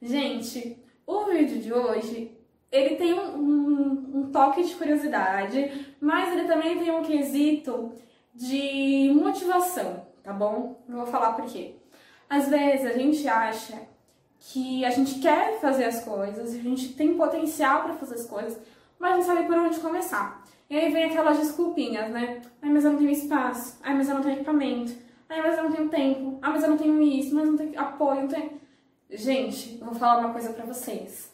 Gente, o vídeo de hoje, ele tem um, um, um, toque de curiosidade, mas ele também tem um quesito de motivação, tá bom? Eu vou falar por quê. Às vezes a gente acha que a gente quer fazer as coisas, a gente tem potencial para fazer as coisas, mas não sabe por onde começar. E aí vem aquelas desculpinhas, né? Ai, mas eu não tenho espaço. Ai, mas eu não tenho equipamento. Ai, mas eu não tenho tempo. Ah, mas eu não tenho isso. Mas eu não tenho apoio. Não tenho... Gente, vou falar uma coisa pra vocês.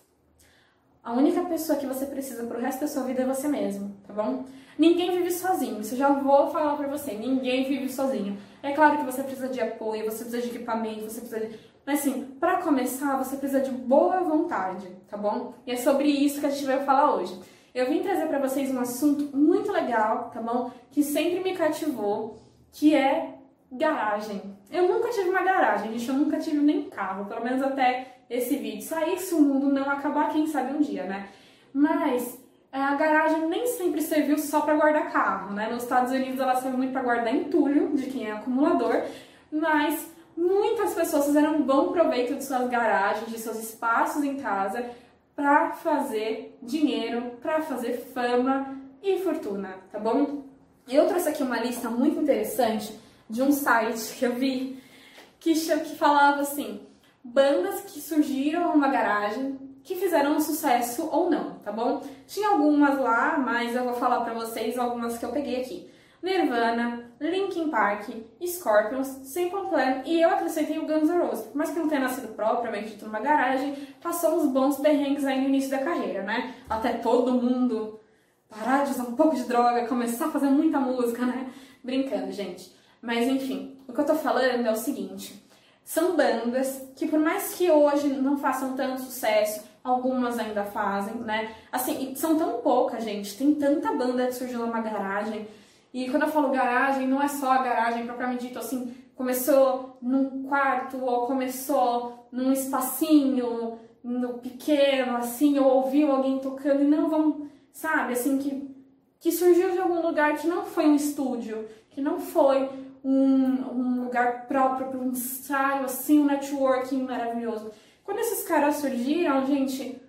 A única pessoa que você precisa pro resto da sua vida é você mesmo, tá bom? Ninguém vive sozinho. Isso eu já vou falar pra você. Ninguém vive sozinho. É claro que você precisa de apoio, você precisa de equipamento, você precisa de... Mas assim, para começar, você precisa de boa vontade, tá bom? E é sobre isso que a gente vai falar hoje. Eu vim trazer para vocês um assunto muito legal, tá bom? Que sempre me cativou, que é garagem. Eu nunca tive uma garagem, gente, eu nunca tive nem carro, pelo menos até esse vídeo. Só se o mundo não acabar, quem sabe um dia, né? Mas é, a garagem nem sempre serviu só para guardar carro, né? Nos Estados Unidos ela serve muito para guardar entulho de quem é acumulador, mas muitas pessoas fizeram um bom proveito de suas garagens, de seus espaços em casa para fazer dinheiro, para fazer fama e fortuna, tá bom? Eu trouxe aqui uma lista muito interessante de um site que eu vi que, que falava assim: bandas que surgiram numa garagem que fizeram um sucesso ou não, tá bom? Tinha algumas lá, mas eu vou falar para vocês algumas que eu peguei aqui. Nirvana, Linkin Park, Scorpions, Simple Plan e eu acrescentei o Guns N' Roses. Mas que não tenha nascido propriamente numa garagem, passou uns bons perrengues aí no início da carreira, né? Até todo mundo parar de usar um pouco de droga, começar a fazer muita música, né? Brincando, gente. Mas enfim, o que eu tô falando é o seguinte: são bandas que, por mais que hoje não façam tanto sucesso, algumas ainda fazem, né? Assim, são tão poucas, gente. Tem tanta banda que surgiu numa garagem e quando eu falo garagem, não é só a garagem propriamente dito, assim, começou num quarto ou começou num espacinho no pequeno, assim, ou ouviu alguém tocando e não vão, sabe, assim, que, que surgiu de algum lugar que não foi um estúdio, que não foi um, um lugar próprio para um ensaio, assim, um networking maravilhoso. Quando esses caras surgiram, gente,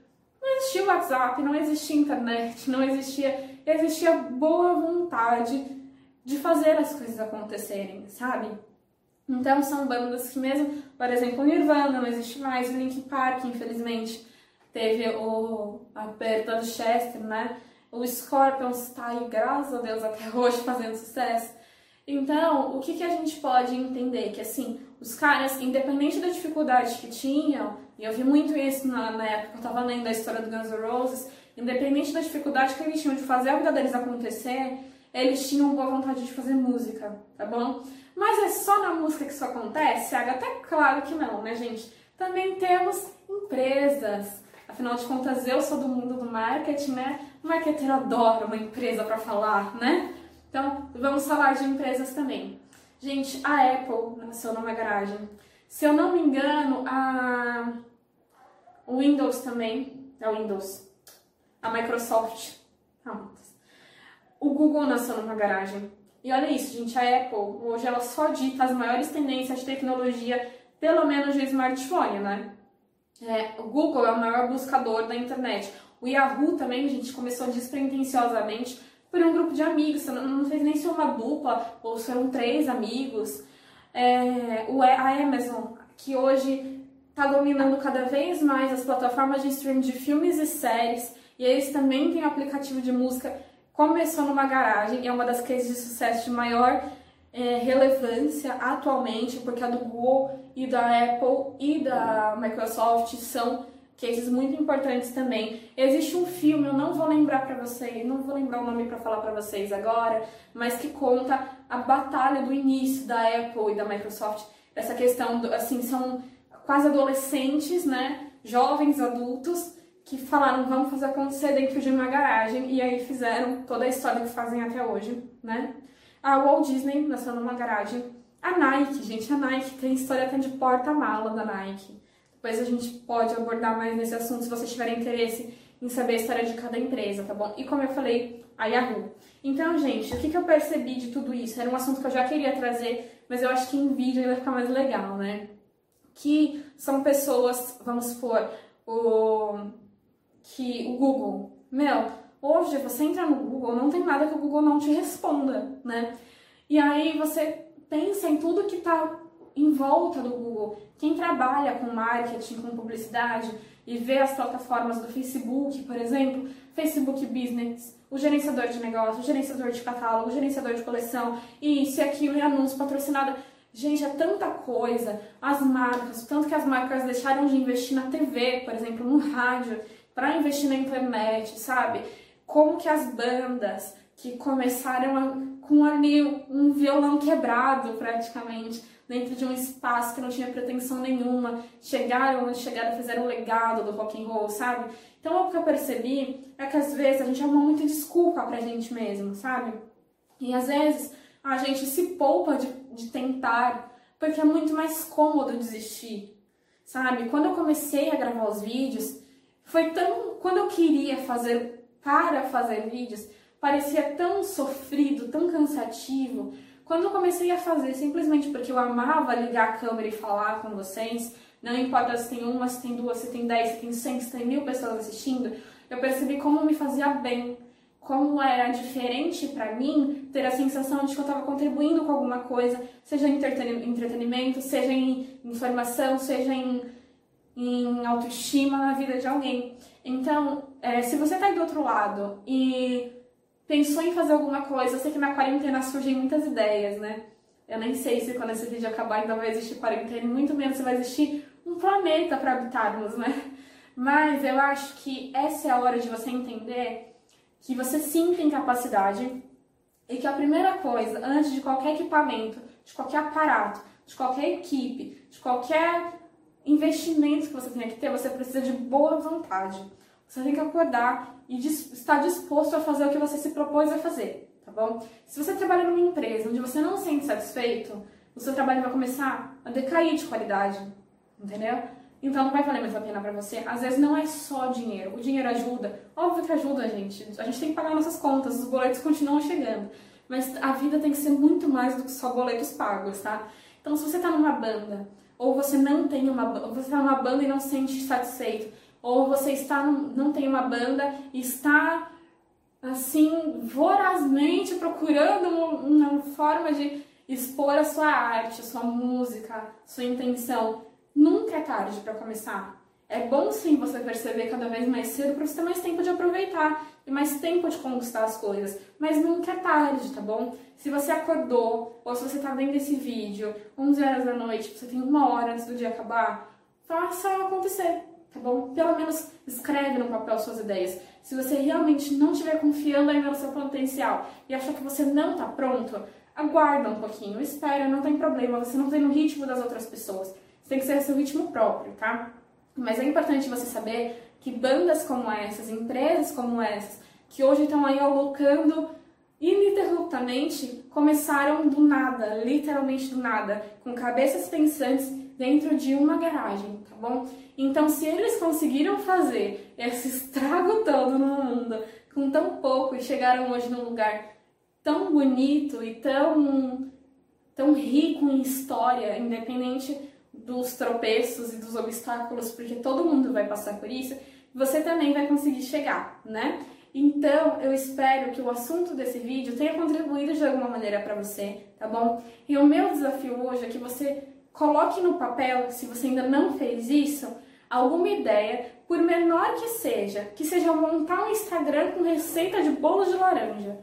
não existia WhatsApp, não existia internet, não existia existia boa vontade de fazer as coisas acontecerem, sabe? Então são bandas que mesmo, por exemplo, Nirvana não existe mais, o Linkin Park, infelizmente, teve o, a perda do Chester, né? O Scorpions está aí, graças a Deus, até hoje fazendo sucesso. Então, o que, que a gente pode entender? Que assim, os caras, independente da dificuldade que tinham, e eu vi muito isso na, na época que eu estava lendo a história do Guns N' Roses, independente da dificuldade que eles tinham de fazer a vida deles acontecer, eles tinham boa vontade de fazer música, tá bom? Mas é só na música que isso acontece? Até claro que não, né, gente? Também temos empresas. Afinal de contas, eu sou do mundo do marketing, né? O marketeiro adora uma empresa para falar, né? Então, vamos falar de empresas também. Gente, a Apple nasceu numa garagem. Se eu não me engano, a o Windows também, é o Windows, a Microsoft, não, o Google nasceu numa garagem. E olha isso, gente, a Apple hoje ela só dita as maiores tendências de tecnologia, pelo menos de smartphone, né? É, o Google é o maior buscador da internet. O Yahoo também, gente, começou despretensiosamente por um grupo de amigos, não fez nem ser uma dupla, ou foram três amigos. É, o, a Amazon, que hoje está dominando cada vez mais as plataformas de streaming de filmes e séries, e eles também têm um aplicativo de música começou numa garagem, é uma das cases de sucesso de maior é, relevância atualmente, porque a do Google e da Apple e da Microsoft são cases muito importantes também. Existe um filme, eu não vou lembrar para vocês, não vou lembrar o nome para falar para vocês agora, mas que conta a batalha do início da Apple e da Microsoft. Essa questão, do, assim, são quase adolescentes, né, jovens adultos que falaram vamos fazer acontecer dentro de uma garagem e aí fizeram toda a história que fazem até hoje, né? A Walt Disney nasceu numa garagem. A Nike, gente, a Nike tem história até de porta-mala da Nike. Depois a gente pode abordar mais nesse assunto se vocês tiverem interesse em saber a história de cada empresa, tá bom? E como eu falei, a Yahoo. Então, gente, o que, eu percebi de tudo isso? Era um assunto que eu já queria trazer, mas eu acho que em vídeo vai ficar mais legal, né? Que são pessoas, vamos supor, o, que o Google. Meu, hoje você entra no Google, não tem nada que o Google não te responda, né? E aí você pensa em tudo que está em volta do Google. Quem trabalha com marketing, com publicidade e vê as plataformas do Facebook, por exemplo, Facebook Business, o gerenciador de negócio, o gerenciador de catálogo, o gerenciador de coleção, isso e aquilo, e anúncio patrocinado. Gente, é tanta coisa. As marcas, tanto que as marcas deixaram de investir na TV, por exemplo, no rádio, para investir na internet, sabe? Como que as bandas que começaram a, com ali um violão quebrado praticamente, dentro de um espaço que não tinha pretensão nenhuma, chegaram onde chegaram, fizeram o legado do rock and roll, sabe? Então o que eu percebi é que às vezes a gente arruma muita desculpa pra gente mesmo, sabe? E às vezes a gente se poupa de, de tentar, porque é muito mais cômodo desistir, sabe? Quando eu comecei a gravar os vídeos, foi tão. Quando eu queria fazer para fazer vídeos, parecia tão sofrido, tão cansativo. Quando eu comecei a fazer simplesmente porque eu amava ligar a câmera e falar com vocês, não importa se tem uma, se tem duas, se tem dez, se tem cem, se tem mil pessoas assistindo, eu percebi como me fazia bem, como era diferente para mim ter a sensação de que eu estava contribuindo com alguma coisa, seja em entretenimento, seja em informação, seja em, em autoestima na vida de alguém. Então, é, se você está aí do outro lado e pensou em fazer alguma coisa, eu sei que na quarentena surgem muitas ideias, né? Eu nem sei se quando esse vídeo acabar ainda vai existir quarentena, muito menos se vai existir um planeta para habitarmos, né? Mas eu acho que essa é a hora de você entender que você sim tem capacidade e que a primeira coisa, antes de qualquer equipamento, de qualquer aparato, de qualquer equipe, de qualquer investimento que você tenha que ter, você precisa de boa vontade. Você tem que acordar e estar disposto a fazer o que você se propôs a fazer, tá bom? Se você trabalha numa empresa onde você não se sente satisfeito, o seu trabalho vai começar a decair de qualidade, entendeu? Então não vai valer mais a pena para você. Às vezes não é só dinheiro. O dinheiro ajuda. Óbvio que ajuda a gente. A gente tem que pagar nossas contas, os boletos continuam chegando. Mas a vida tem que ser muito mais do que só boletos pagos, tá? Então se você tá numa banda, ou você não tem uma você tá numa banda e não se sente satisfeito, ou você está não tem uma banda está assim vorazmente procurando uma, uma forma de expor a sua arte, a sua música, sua intenção, nunca é tarde para começar. É bom sim você perceber cada vez mais cedo para você ter mais tempo de aproveitar e mais tempo de conquistar as coisas. Mas nunca é tarde, tá bom? Se você acordou ou se você está vendo esse vídeo 11 horas da noite, você tem uma hora antes do dia acabar, faça acontecer tá bom? Pelo menos escreve no papel suas ideias. Se você realmente não estiver confiando ainda no seu potencial e achar que você não está pronto, aguarda um pouquinho, espera, não tem problema, você não tem no ritmo das outras pessoas. Você tem que ser seu ritmo próprio, tá? Mas é importante você saber que bandas como essas, empresas como essas, que hoje estão aí alocando ininterruptamente, começaram do nada, literalmente do nada, com cabeças pensantes dentro de uma garagem, tá bom? Então, se eles conseguiram fazer esse estrago todo no mundo com tão pouco e chegaram hoje num lugar tão bonito e tão, tão rico em história, independente dos tropeços e dos obstáculos, porque todo mundo vai passar por isso, você também vai conseguir chegar, né? Então, eu espero que o assunto desse vídeo tenha contribuído de alguma maneira para você, tá bom? E o meu desafio hoje é que você coloque no papel, se você ainda não fez isso, alguma ideia, por menor que seja, que seja montar um Instagram com receita de bolo de laranja.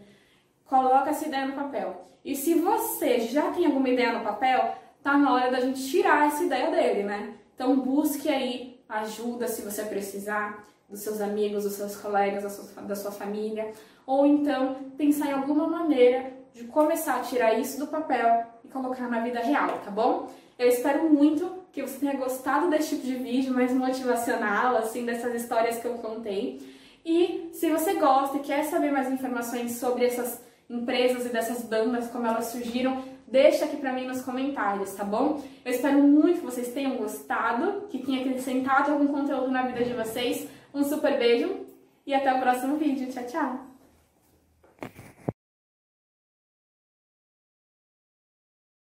Coloca essa ideia no papel. E se você já tem alguma ideia no papel, tá na hora da gente tirar essa ideia dele, né? Então busque aí ajuda se você precisar dos seus amigos, dos seus colegas, da sua, da sua família, ou então pensar em alguma maneira de começar a tirar isso do papel e colocar na vida real, tá bom? Eu espero muito que você tenha gostado desse tipo de vídeo mais motivacional, assim, dessas histórias que eu contei. E se você gosta e quer saber mais informações sobre essas empresas e dessas bandas, como elas surgiram, deixa aqui pra mim nos comentários, tá bom? Eu espero muito que vocês tenham gostado, que tenha acrescentado algum conteúdo na vida de vocês. Um super beijo e até o próximo vídeo. Tchau, tchau!